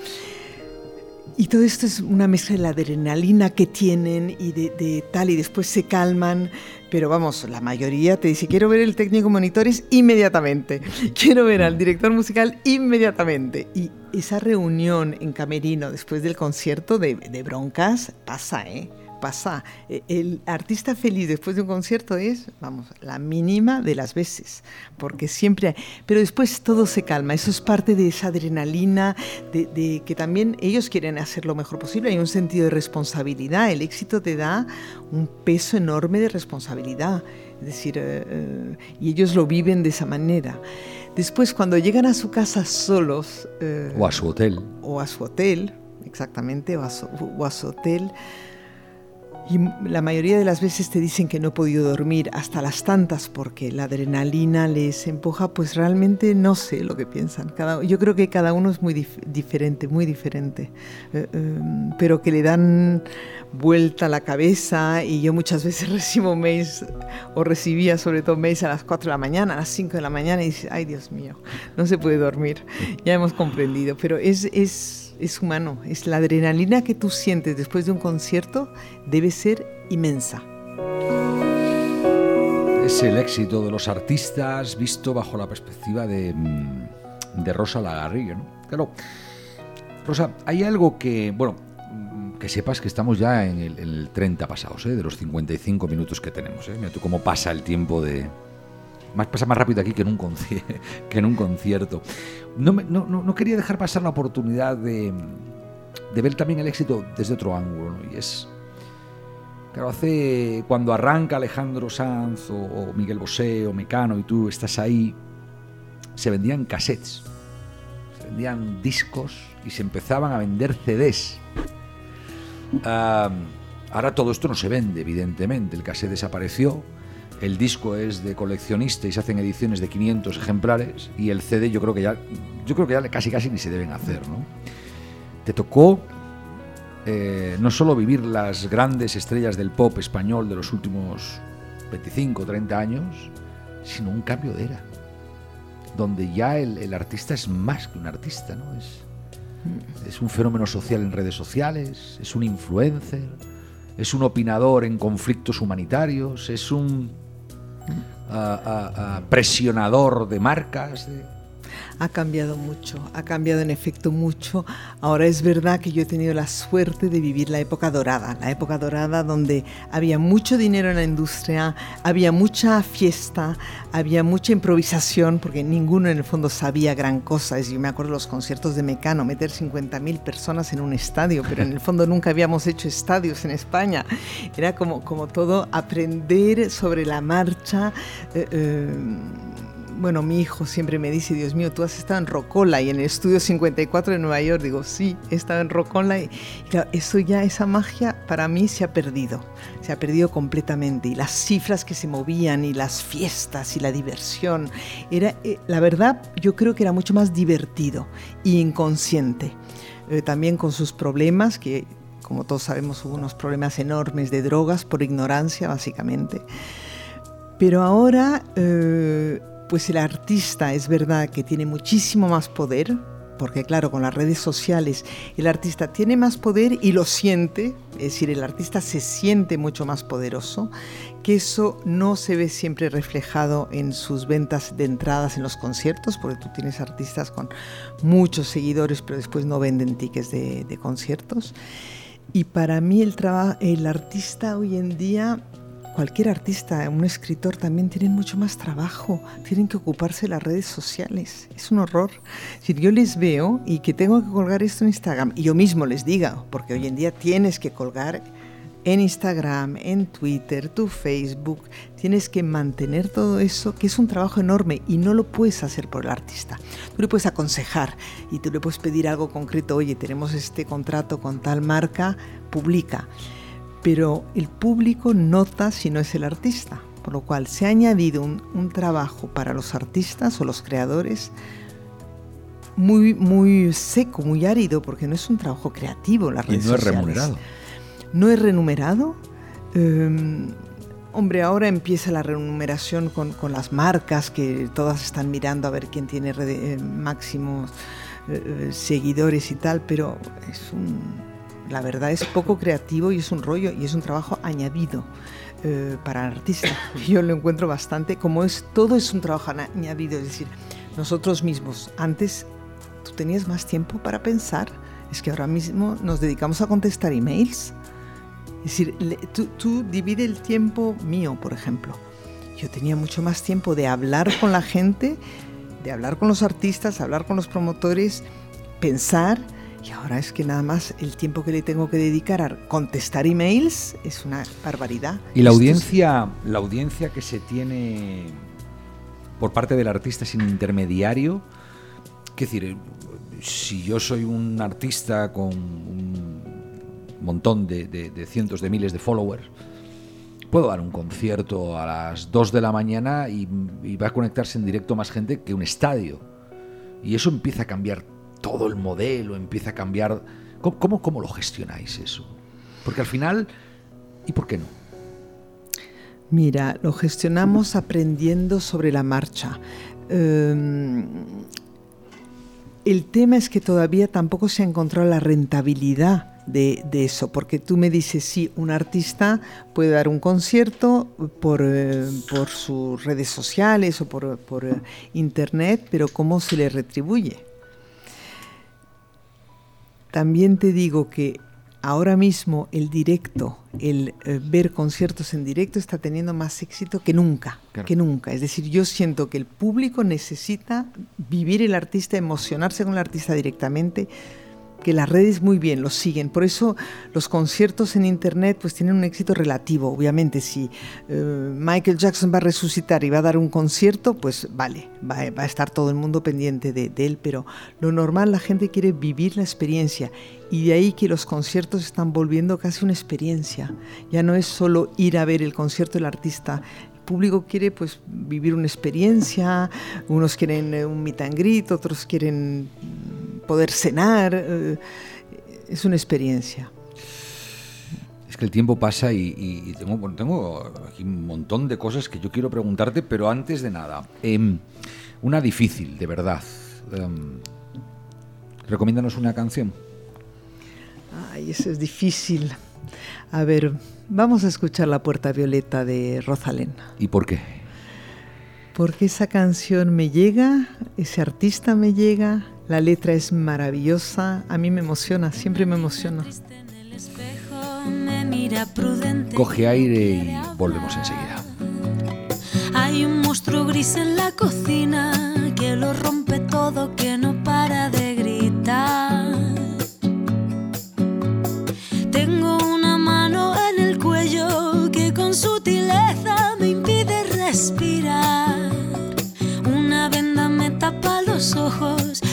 Y todo esto es una mezcla de la adrenalina que tienen y de, de tal, y después se calman. Pero vamos, la mayoría te dice, quiero ver el técnico monitores inmediatamente. Quiero ver al director musical inmediatamente. Y esa reunión en Camerino después del concierto de, de broncas pasa, ¿eh? Pasa. Eh, El artista feliz después de un concierto es, vamos, la mínima de las veces. Porque siempre hay... Pero después todo se calma. Eso es parte de esa adrenalina, de, de que también ellos quieren hacer lo mejor posible. Hay un sentido de responsabilidad. El éxito te da un peso enorme de responsabilidad. Es decir, eh, eh, y ellos lo viven de esa manera. Después, cuando llegan a su casa solos, eh, O a su hotel. o a su hotel, exactamente, o a su, o a su hotel. Y la mayoría de las veces te dicen que no he podido dormir hasta las tantas porque la adrenalina les empuja, pues realmente no sé lo que piensan. Yo creo que cada uno es muy dif- diferente, muy diferente, Eh, eh, pero que le dan vuelta la cabeza y yo muchas veces recibo mails o recibía sobre todo mails a las 4 de la mañana, a las 5 de la mañana y dices, ay Dios mío, no se puede dormir. Ya hemos comprendido, pero es, es, es humano, es la adrenalina que tú sientes después de un concierto debe ser inmensa. Es el éxito de los artistas visto bajo la perspectiva de, mm, de Rosa Lagarrigue, ¿no? Claro, Rosa, hay algo que, bueno, mm, que sepas que estamos ya en el, en el 30 pasados, ¿eh? de los 55 minutos que tenemos. ¿eh? Mira tú cómo pasa el tiempo de... Pasa más rápido aquí que en un, que en un concierto. No, me- no, quería dejar pasar la oportunidad de, ver también el éxito desde otro ángulo. Y es... Claro, hace cuando arranca Alejandro Sanz o, o Miguel Bosé o Mecano y tú estás ahí, se vendían cassettes, se vendían discos y se empezaban a vender CDs. Ah, ahora todo esto no se vende, evidentemente. El cassette desapareció, el disco es de coleccionista y se hacen ediciones de 500 ejemplares y el CD yo creo que ya, yo creo que ya casi casi ni se deben hacer, ¿no? Te tocó eh, no solo vivir las grandes estrellas del pop español de los últimos 25 o 30 años, sino un cambio de era, donde ya el, el artista es más que un artista, ¿no? Es, es un fenómeno social en redes sociales, es un influencer, es un opinador en conflictos humanitarios, es un presionador de marcas. de- Ha cambiado mucho, ha cambiado en efecto mucho. Ahora es verdad que yo he tenido la suerte de vivir la época dorada, la época dorada donde había mucho dinero en la industria, había mucha fiesta, había mucha improvisación, porque ninguno en el fondo sabía gran cosa. Es- Yo me acuerdo los conciertos de Mecano, meter 50.000 personas en un estadio, pero en el fondo nunca habíamos hecho estadios en España. Era como, como todo aprender sobre la marcha. eh, eh, bueno, mi hijo siempre me dice, Dios mío, tú has estado en Rocola y en el estudio 54 de Nueva York. Digo, sí, he estado en Rocola y, y claro, eso ya, esa magia para mí se ha perdido, se ha perdido completamente. Y las cifras que se movían y las fiestas y la diversión, era, eh, la verdad, yo creo que era mucho más divertido e inconsciente. Eh, también con sus problemas, que como todos sabemos hubo unos problemas enormes de drogas por ignorancia, básicamente. Pero ahora, eh, pues el artista es verdad que tiene muchísimo más poder, porque claro, con las redes sociales el artista tiene más poder y lo siente, Es decir, el artista se siente mucho más poderoso, que eso no se ve siempre reflejado en sus ventas de entradas en los conciertos, porque tú tienes artistas con muchos seguidores, pero después no venden tickets de, conciertos. Y para mí el, el artista hoy en día cualquier artista, un escritor también tienen mucho más trabajo, tienen que ocuparse de las redes sociales. Es un horror. Si yo les veo y que tengo que colgar esto en Instagram, y yo mismo les diga, porque hoy en día tienes que colgar en Instagram, en Twitter, tu Facebook, tienes que mantener todo eso, que es un trabajo enorme y no lo puedes hacer por el artista. Tú le puedes aconsejar y tú le puedes pedir algo concreto, oye, tenemos este contrato con tal marca, publica pero el público nota si no es el artista, por lo cual se ha añadido un, un trabajo para los artistas o los creadores muy, muy seco, muy árido, porque no es un trabajo creativo las Y redes no es remunerado. No es remunerado. Eh, hombre, ahora empieza la remuneración con, con las marcas que todas están mirando a ver quién tiene eh, máximos eh, seguidores y tal, pero es un, la verdad es poco creativo y es un rollo y es un trabajo añadido eh, para el artista. Yo lo encuentro bastante, como es todo es un trabajo añadido, es decir, nosotros mismos antes tú tenías más tiempo para pensar, es que ahora mismo nos dedicamos a contestar emails. Es decir, le- tú, tú divide el tiempo mío, por ejemplo. Yo tenía mucho más tiempo de hablar con la gente, de hablar con los artistas, hablar con los promotores, pensar. Y ahora es que nada más el tiempo que le tengo que dedicar a contestar emails es una barbaridad. Y la Esto es- audiencia, la audiencia que se tiene por parte del artista sin intermediario, es decir, si yo soy un artista con un montón de, de- de cientos de miles de followers, puedo dar un concierto a las 2 de la mañana y, y va a conectarse en directo más gente que un estadio. Y eso empieza a cambiar todo el modelo, empieza a cambiar... ¿Cómo, cómo, lo gestionáis eso? Porque al final, ¿y por qué no? Mira, lo gestionamos aprendiendo sobre la marcha. Eh, el tema es que todavía tampoco se ha encontrado la rentabilidad de, de eso, porque tú me dices, sí, un artista puede dar un concierto por, eh, por sus redes sociales o por, por, eh, internet, pero ¿cómo se le retribuye? También te digo que ahora mismo el directo, el eh, ver conciertos en directo está teniendo más éxito que nunca, Claro. que nunca. Es decir, yo siento que el público necesita vivir el artista, emocionarse con el artista directamente, que las redes muy bien lo siguen. Por eso los conciertos en internet pues tienen un éxito relativo. Obviamente, si eh, Michael Jackson va a resucitar y va a dar un concierto, pues vale, va, va a estar todo el mundo pendiente de, de él. Pero lo normal, la gente quiere vivir la experiencia. Y de ahí que los conciertos están volviendo casi una experiencia. Ya no es solo ir a ver el concierto del artista. El público quiere pues vivir una experiencia, unos quieren eh, un meet and greet, otros quieren poder cenar, eh, es una experiencia. Es que el tiempo pasa y, tengo, aquí un montón de cosas que yo quiero preguntarte, pero antes de nada, em, una difícil, de verdad. Em, recomiéndanos una canción. Ay, eso es difícil. A ver, vamos a escuchar La Puerta Violeta de Rosalén. ¿Y por qué? Porque esa canción me llega, ese artista me llega, la letra es maravillosa, a mí me emociona, siempre me emociona. Coge aire y volvemos enseguida. Hay un monstruo gris en la cocina que lo rompe todo, que no para de gritar. Tengo una mano en el cuello que con sutileza me impide respirar. Una venda me tapa los ojos,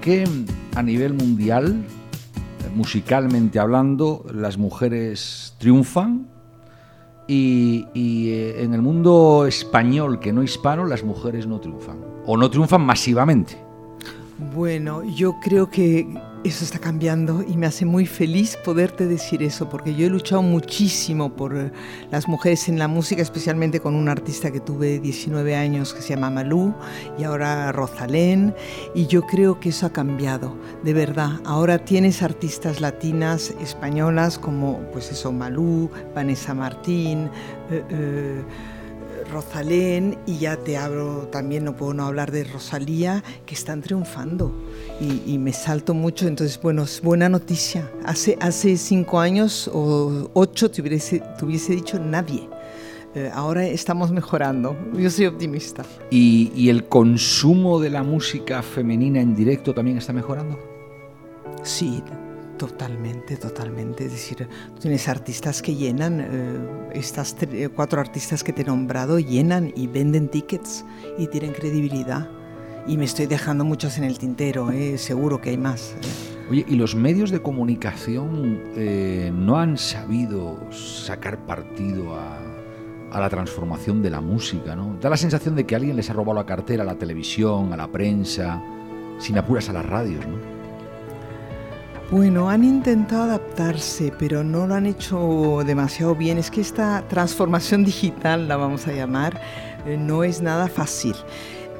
qué, a nivel mundial, musicalmente hablando, las mujeres triunfan y, y, eh, en el mundo español que no hispano las mujeres no triunfan? ¿O no triunfan masivamente? Bueno, yo creo que eso está cambiando y me hace muy feliz poderte decir eso, porque yo he luchado muchísimo por eh, las mujeres en la música, especialmente con un artista que tuve 19 años que se llama Malú y ahora Rosalén, y yo creo que eso ha cambiado, de verdad. Ahora tienes artistas latinas, españolas, como pues eso, Malú, Vanessa Martín, eh, eh, Rosalén y ya te hablo también, no puedo no hablar de Rosalía, que están triunfando y, y me salto mucho, entonces bueno, es buena noticia. Hace, hace cinco años o ocho te hubiese, te hubiese dicho nadie. Eh, ahora estamos mejorando, yo soy optimista. ¿Y, y el consumo de la música femenina en directo también está mejorando? Sí, totalmente, totalmente. Es decir, tienes artistas que llenan, eh, estas eh, cuatro artistas que te he nombrado llenan y venden tickets y tienen credibilidad. Y me estoy dejando muchos en el tintero, eh, seguro que hay más. eh. Oye, ¿y los medios de comunicación eh, no han sabido sacar partido a, a la transformación de la música? ¿no? Da la sensación de que alguien les ha robado la cartera a la televisión, a la prensa, sin apuras a las radios, ¿no? Bueno, han intentado adaptarse, pero no lo han hecho demasiado bien. Es que esta transformación digital, la vamos a llamar, eh, no es nada fácil.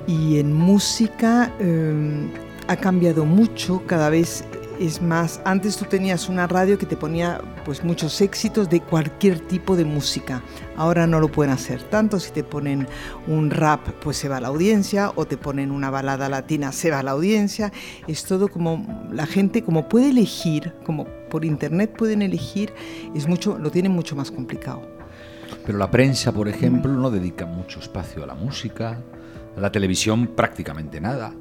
Y en música eh, ha cambiado mucho, cada vez es más. Antes tú tenías una radio que te ponía pues muchos éxitos de cualquier tipo de música. Ahora no lo pueden hacer tanto. Si te ponen un rap, pues se va la audiencia, o te ponen una balada latina, se va la audiencia. Es todo como la gente como puede elegir, como por internet pueden elegir, es mucho, lo tienen mucho más complicado. Pero la prensa, por ejemplo, no dedica mucho espacio a la música, a la televisión prácticamente nada.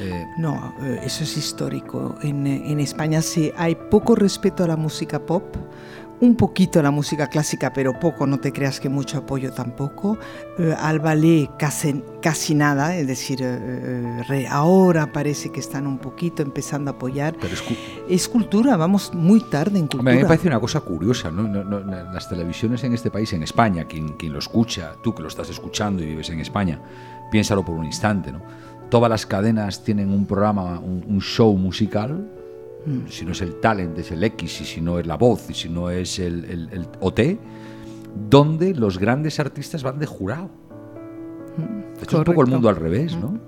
Eh, No, eh, eso es histórico. En, eh, en España sí hay poco respeto a la música pop, un poquito a la música clásica, pero poco, no te creas que mucho apoyo tampoco. Eh, al ballet casi, casi nada, es decir, eh, eh, re- ahora parece que están un poquito empezando a apoyar. pero es cu- Es cultura, vamos muy tarde en cultura. A mí me parece una cosa curiosa, ¿no? No- no- no- las televisiones en este país, en España, quien, quien lo escucha, tú que lo estás escuchando y vives en España, piénsalo por un instante, ¿no? Todas las cadenas tienen un programa, un, un show musical, si no es el talent, es el X, y si no es la voz, y si no es el, el- el OT, donde los grandes artistas van de jurado. Esto es un poco el mundo al revés, ¿no?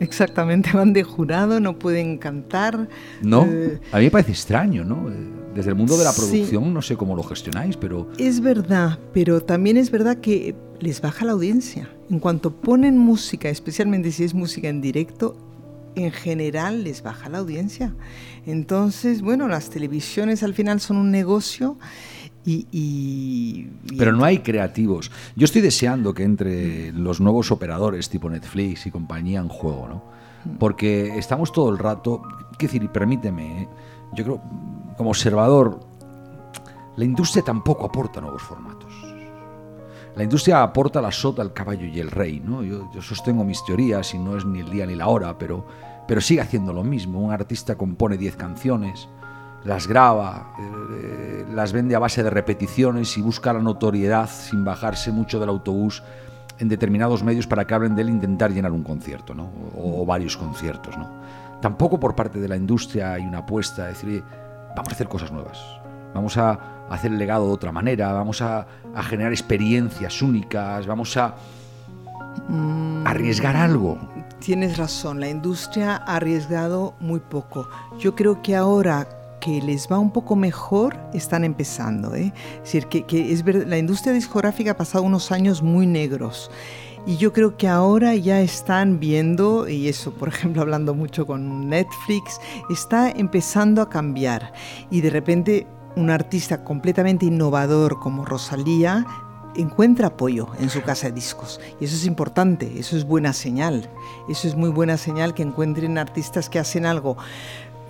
Exactamente, van de jurado, no pueden cantar. ¿No? Eh, A mí me parece extraño, ¿no? Eh, Desde el mundo de la Sí. producción no sé cómo lo gestionáis, pero Es verdad, pero también es verdad que les baja la audiencia. En cuanto ponen música, especialmente si es música en directo, en general les baja la audiencia. Entonces, bueno, las televisiones al final son un negocio Y, y- y- Pero no hay creativos. Yo estoy deseando que entre los nuevos operadores tipo Netflix y compañía en juego, ¿no? Porque estamos todo el rato. Quiero decir, permíteme, ¿eh? yo creo, como observador, la industria tampoco aporta nuevos formatos. La industria aporta la sota, el caballo y el rey, ¿no? Yo, yo sostengo mis teorías y no es ni el día ni la hora, pero, pero sigue haciendo lo mismo. Un artista compone 10 canciones, las graba, eh, las vende a base de repeticiones y busca la notoriedad sin bajarse mucho del autobús en determinados medios para que hablen de él e intentar llenar un concierto, ¿no? O, o varios conciertos, ¿no? Tampoco por parte de la industria hay una apuesta a decir, "Oye, vamos a hacer cosas nuevas, vamos a hacer el legado de otra manera, vamos a, a generar experiencias únicas, vamos a arriesgar algo. Tienes razón, la industria ha arriesgado muy poco. Yo creo que ahora que les va un poco mejor, están empezando. ¿eh? Es decir, que, que es ver- la industria discográfica ha pasado unos años muy negros. Y yo creo que ahora ya están viendo, y eso, por ejemplo, hablando mucho con Netflix, está empezando a cambiar. Y de repente un artista completamente innovador como Rosalía encuentra apoyo en su casa de discos. Y eso es importante, eso es buena señal. Eso es muy buena señal que encuentren artistas que hacen algo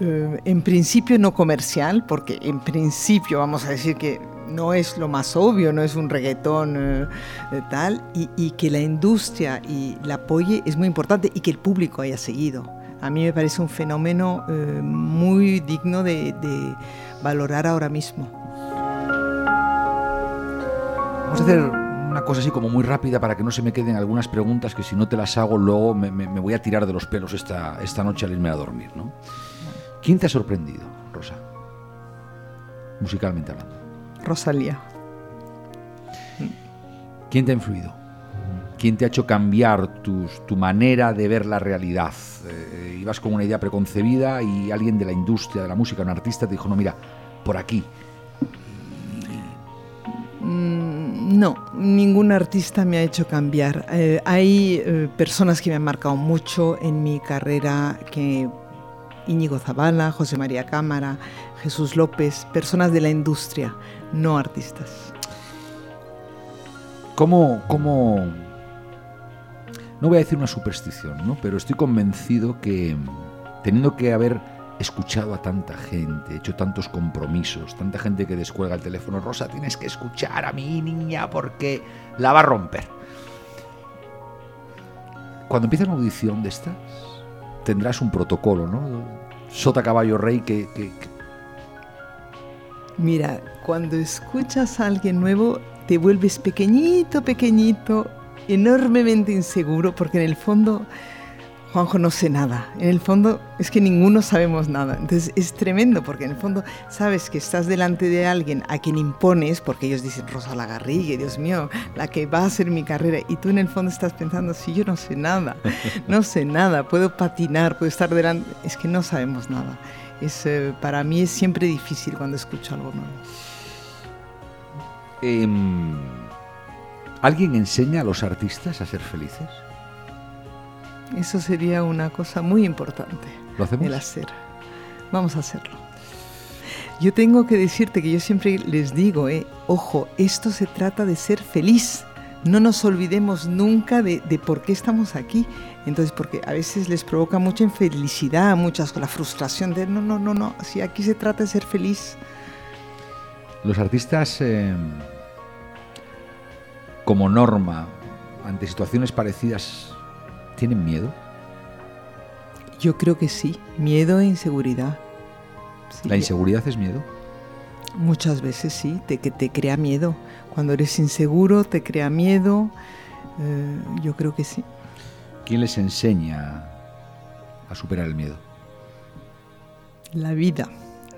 eh, en principio no comercial, porque en principio vamos a decir que no es lo más obvio, no es un reggaetón eh, eh, tal, y, y que la industria y la apoye es muy importante y que el público haya seguido. A mí me parece un fenómeno eh, muy digno de, de valorar ahora mismo. Vamos a hacer una cosa así como muy rápida para que no se me queden algunas preguntas que si no te las hago luego me, me- me voy a tirar de los pelos esta, esta noche al irme a dormir, ¿no? ¿Quién te ha sorprendido, Rosa? Musicalmente hablando. Rosalía. ¿Quién te ha influido? ¿Quién te ha hecho cambiar tus- tu manera de ver la realidad? Eh, ibas con una idea preconcebida y alguien de la industria de la música, un artista, te dijo, no, mira, por aquí. Mm, No, ningún artista me ha hecho cambiar. Eh, hay eh, personas que me han marcado mucho en mi carrera, que Íñigo Zavala, José María Cámara, Jesús López, personas de la industria, no artistas. ¿Cómo, cómo... No voy a decir una superstición, ¿no? Pero estoy convencido que teniendo que haber escuchado a tanta gente, hecho tantos compromisos, tanta gente que descuelga el teléfono, Rosa, tienes que escuchar a mi niña porque la va a romper. Cuando empieza una audición de estas, tendrás un protocolo, ¿no? Sota caballo rey que, que- Mira, cuando escuchas a alguien nuevo, te vuelves pequeñito, pequeñito, enormemente inseguro, porque en el fondo, Juanjo no sé nada. En el fondo es que ninguno sabemos nada. Entonces es tremendo, porque en el fondo sabes que estás delante de alguien a quien impones, porque ellos dicen Rosa Lagarrigue, Dios mío, la que va a hacer mi carrera, y tú en el fondo estás pensando, si yo no sé nada, no sé nada, puedo patinar, puedo estar delante, es que no sabemos nada. Es, eh, para mí es siempre difícil cuando escucho algo nuevo. Em, ¿Alguien enseña a los artistas a ser felices? Eso sería una cosa muy importante. ¿Lo hacemos? El hacer. Vamos a hacerlo. Yo tengo que decirte que yo siempre les digo, eh, ojo, esto se trata de ser feliz. No nos olvidemos nunca de, de por qué estamos aquí. Entonces, porque a veces les provoca mucha infelicidad, muchas la frustración de no, no, no, no. Si aquí se trata de ser feliz. Los artistas, eh, como norma, ante situaciones parecidas, ¿tienen miedo? Yo creo que sí. Miedo e inseguridad. Sí. ¿La inseguridad es miedo? Muchas veces sí, te, que te crea miedo. Cuando eres inseguro, te crea miedo. Eh, yo creo que sí. ¿Quién les enseña a superar el miedo? La vida,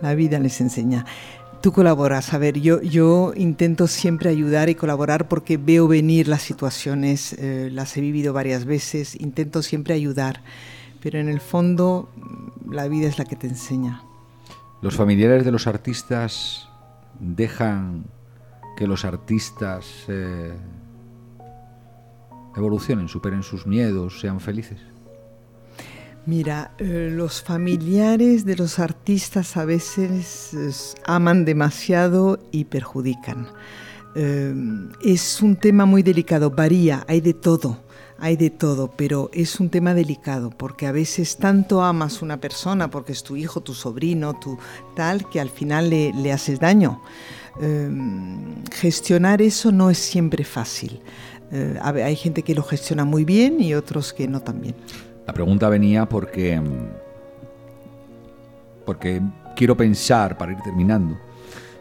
la vida les enseña. Tú colaboras, a ver, yo, yo intento siempre ayudar y colaborar porque veo venir las situaciones, eh, las he vivido varias veces, intento siempre ayudar, pero en el fondo mm, la vida es la que te enseña. ¿Los familiares de los artistas dejan que los artistas eh, evolucionen, superen sus miedos, sean felices? Mira, eh, los familiares de los artistas a veces aman demasiado y perjudican. Eh, es un tema muy delicado, varía, hay de todo, hay de todo, pero es un tema delicado porque a veces tanto amas una persona porque es tu hijo, tu sobrino, tu tal, que al final le, le haces daño. Eh, gestionar eso no es siempre fácil. Hay gente que lo gestiona muy bien y otros que no tan bien. La pregunta venía porque. Porque quiero pensar, para ir terminando,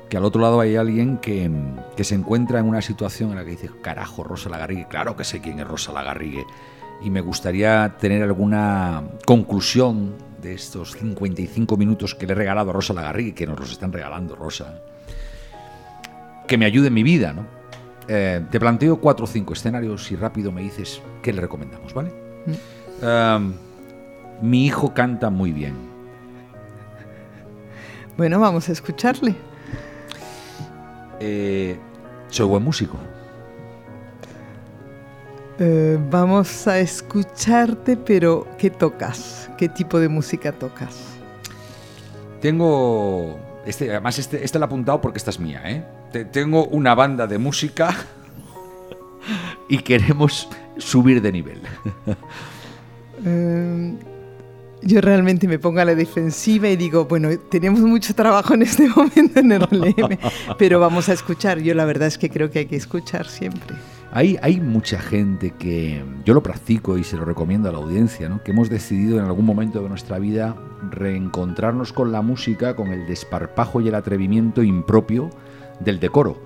que al otro lado hay alguien que, que se encuentra en una situación en la que dice: Carajo, Rosa Lagarrigue, claro que sé quién es Rosa Lagarrigue. Y me gustaría tener alguna conclusión de estos 55 minutos que le he regalado a Rosa Lagarrigue, que nos los están regalando, Rosa. Que me ayude en mi vida, ¿no? Eh, te planteo cuatro o cinco escenarios y rápido me dices qué le recomendamos, ¿vale? Um, mi hijo canta muy bien. Bueno, vamos a escucharle. Eh, soy buen músico. Eh, vamos a escucharte, pero ¿qué tocas? ¿Qué tipo de música tocas? Tengo. Este, además, este, este lo he apuntado porque esta es mía, ¿eh? Te- tengo una banda de música y queremos subir de nivel. Eh, yo realmente me pongo a la defensiva y digo, bueno, tenemos mucho trabajo en este momento en el LM, pero vamos a escuchar. Yo la verdad es que creo que hay que escuchar siempre. Hay, hay mucha gente que yo lo practico y se lo recomiendo a la audiencia, ¿no? que hemos decidido en algún momento de nuestra vida reencontrarnos con la música, con el desparpajo y el atrevimiento impropio del decoro.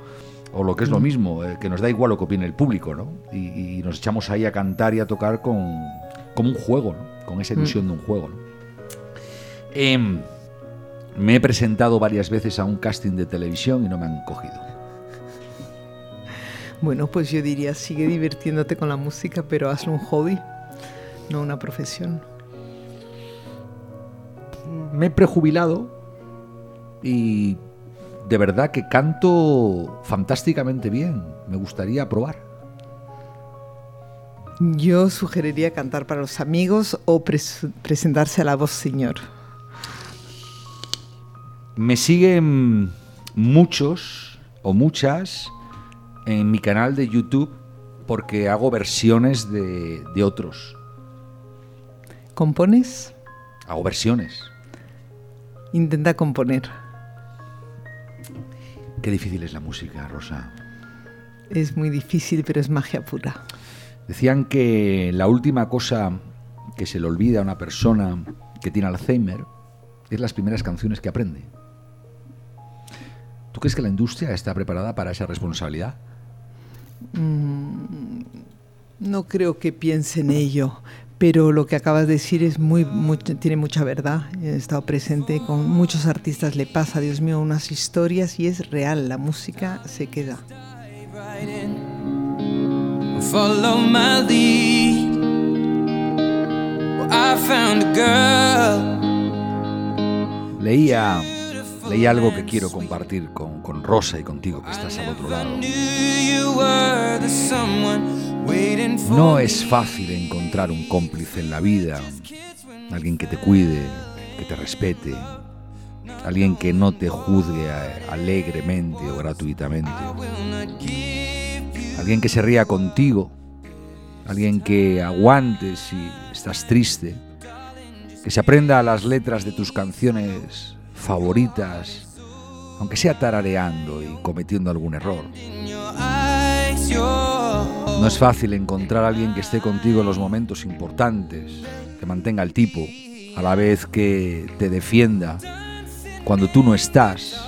O lo que es lo mismo, eh, que nos da igual lo que opine el público, ¿no? Y, y nos echamos ahí a cantar y a tocar con, como un juego, ¿no? Con esa ilusión de un juego, ¿no? Em, me he presentado varias veces a un casting de televisión y no me han cogido. Bueno, pues yo diría, sigue divirtiéndote con la música, pero hazlo un hobby, no una profesión. me he prejubilado y de verdad que canto fantásticamente bien. Me gustaría probar. Yo sugeriría cantar para los amigos o pres- presentarse a la voz señor. Me siguen muchos o muchas en mi canal de YouTube porque hago versiones de, de otros. ¿Compones? Hago versiones. Intenta componer. Qué difícil es la música, Rosa. Es muy difícil, pero es magia pura. Decían que la última cosa que se le olvida a una persona que tiene Alzheimer es las primeras canciones que aprende. ¿Tú crees que la industria está preparada para esa responsabilidad? No creo que piense en ello, pero lo que acabas de decir es muy, muy- tiene mucha verdad. He estado presente con muchos artistas, le pasa, Dios mío, unas historias y es real, la música se queda. Follow my lead. Well, I found a girl. Leía, leía algo que quiero compartir con, con Rosa y contigo, que estás al otro lado. No es fácil encontrar un cómplice en la vida, alguien que te cuide, que te respete, alguien que no te juzgue alegremente o gratuitamente, alguien que se ría contigo, alguien que aguante si estás triste, que se aprenda las letras de tus canciones favoritas, aunque sea tarareando y cometiendo algún error. No es fácil encontrar a alguien que esté contigo en los momentos importantes, que mantenga el tipo, a la vez que te defienda cuando tú no estás,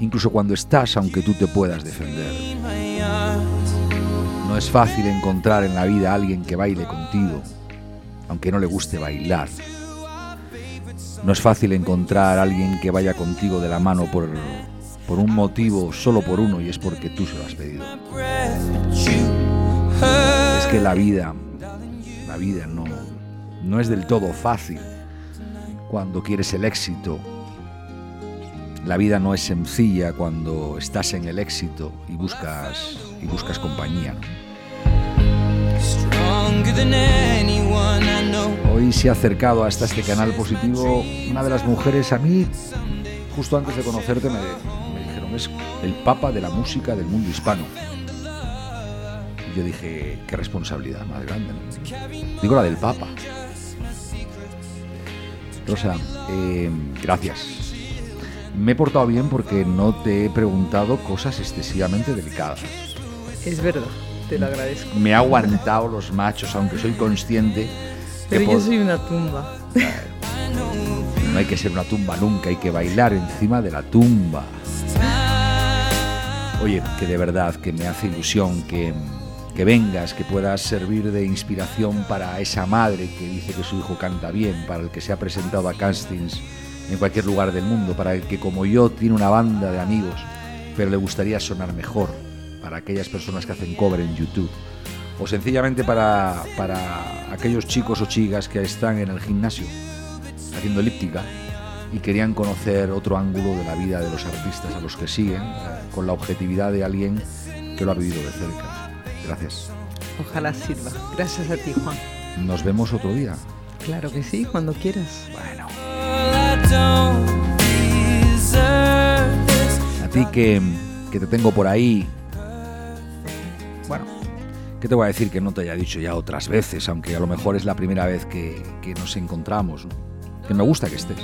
incluso cuando estás aunque tú te puedas defender. No es fácil encontrar en la vida a alguien que baile contigo, aunque no le guste bailar. No es fácil encontrar a alguien que vaya contigo de la mano por, por un motivo, solo por uno, y es porque tú se lo has pedido. Es que la vida, la vida no, no es del todo fácil cuando quieres el éxito. La vida no es sencilla cuando estás en el éxito y buscas y buscas compañía. Hoy se ha acercado hasta este canal positivo una de las mujeres a mí, justo antes de conocerte me, me dijeron, es el papa de la música del mundo hispano. Y yo dije, qué responsabilidad más grande. ¿no? Digo la del papa. Rosa, eh, gracias. Me he portado bien porque no te he preguntado cosas excesivamente delicadas. Es verdad, te lo agradezco. Me ha aguantado los machos, aunque soy consciente que Pero yo por- soy una tumba. no hay que ser una tumba nunca, hay que bailar encima de la tumba. Oye, que de verdad que me hace ilusión que, que vengas, que puedas servir de inspiración para esa madre que dice que su hijo canta bien, para el que se ha presentado a castings en cualquier lugar del mundo, para el que como yo tiene una banda de amigos, pero le gustaría sonar mejor, para aquellas personas que hacen cover en YouTube, o sencillamente para, para aquellos chicos o chicas que están en el gimnasio haciendo elíptica y querían conocer otro ángulo de la vida de los artistas a los que siguen, eh, con la objetividad de alguien que lo ha vivido de cerca. Gracias. Ojalá sirva. Gracias a ti, Juan. Nos vemos otro día. Claro que sí, cuando quieras. Bueno, a ti que, que te tengo por ahí. ¿Qué te voy a decir que no te haya dicho ya otras veces, aunque a lo mejor es la primera vez que, que nos encontramos? ¿no? Que me gusta que estés.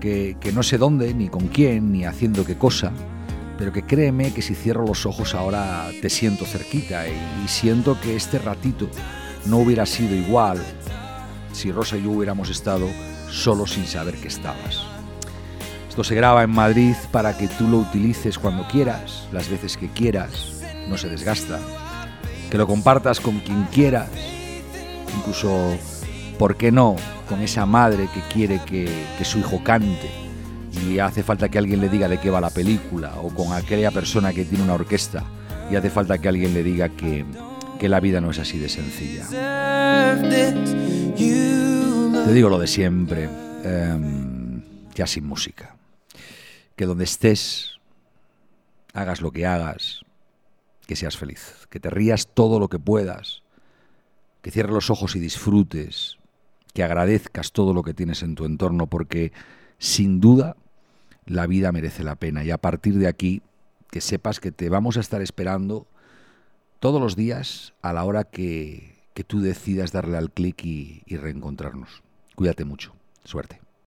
Que, que no sé dónde, ni con quién, ni haciendo qué cosa, pero que créeme que si cierro los ojos ahora te siento cerquita y, y siento que este ratito no hubiera sido igual si Rosa y yo hubiéramos estado solo sin saber que estabas. Esto se graba en Madrid para que tú lo utilices cuando quieras, las veces que quieras, no se desgasta. Que lo compartas con quien quieras, incluso, ¿por qué no?, con esa madre que quiere que, su hijo cante y hace falta que alguien le diga de qué va la película, o con aquella persona que tiene una orquesta y hace falta que alguien le diga que, la vida no es así de sencilla. Te digo lo de siempre, em, ya sin música. Que donde estés, hagas lo que hagas, que seas feliz, que te rías todo lo que puedas, que cierres los ojos y disfrutes, que agradezcas todo lo que tienes en tu entorno, porque sin duda la vida merece la pena. Y a partir de aquí, que sepas que te vamos a estar esperando todos los días a la hora que, que tú decidas darle al clic y, y reencontrarnos. Cuídate mucho. Suerte.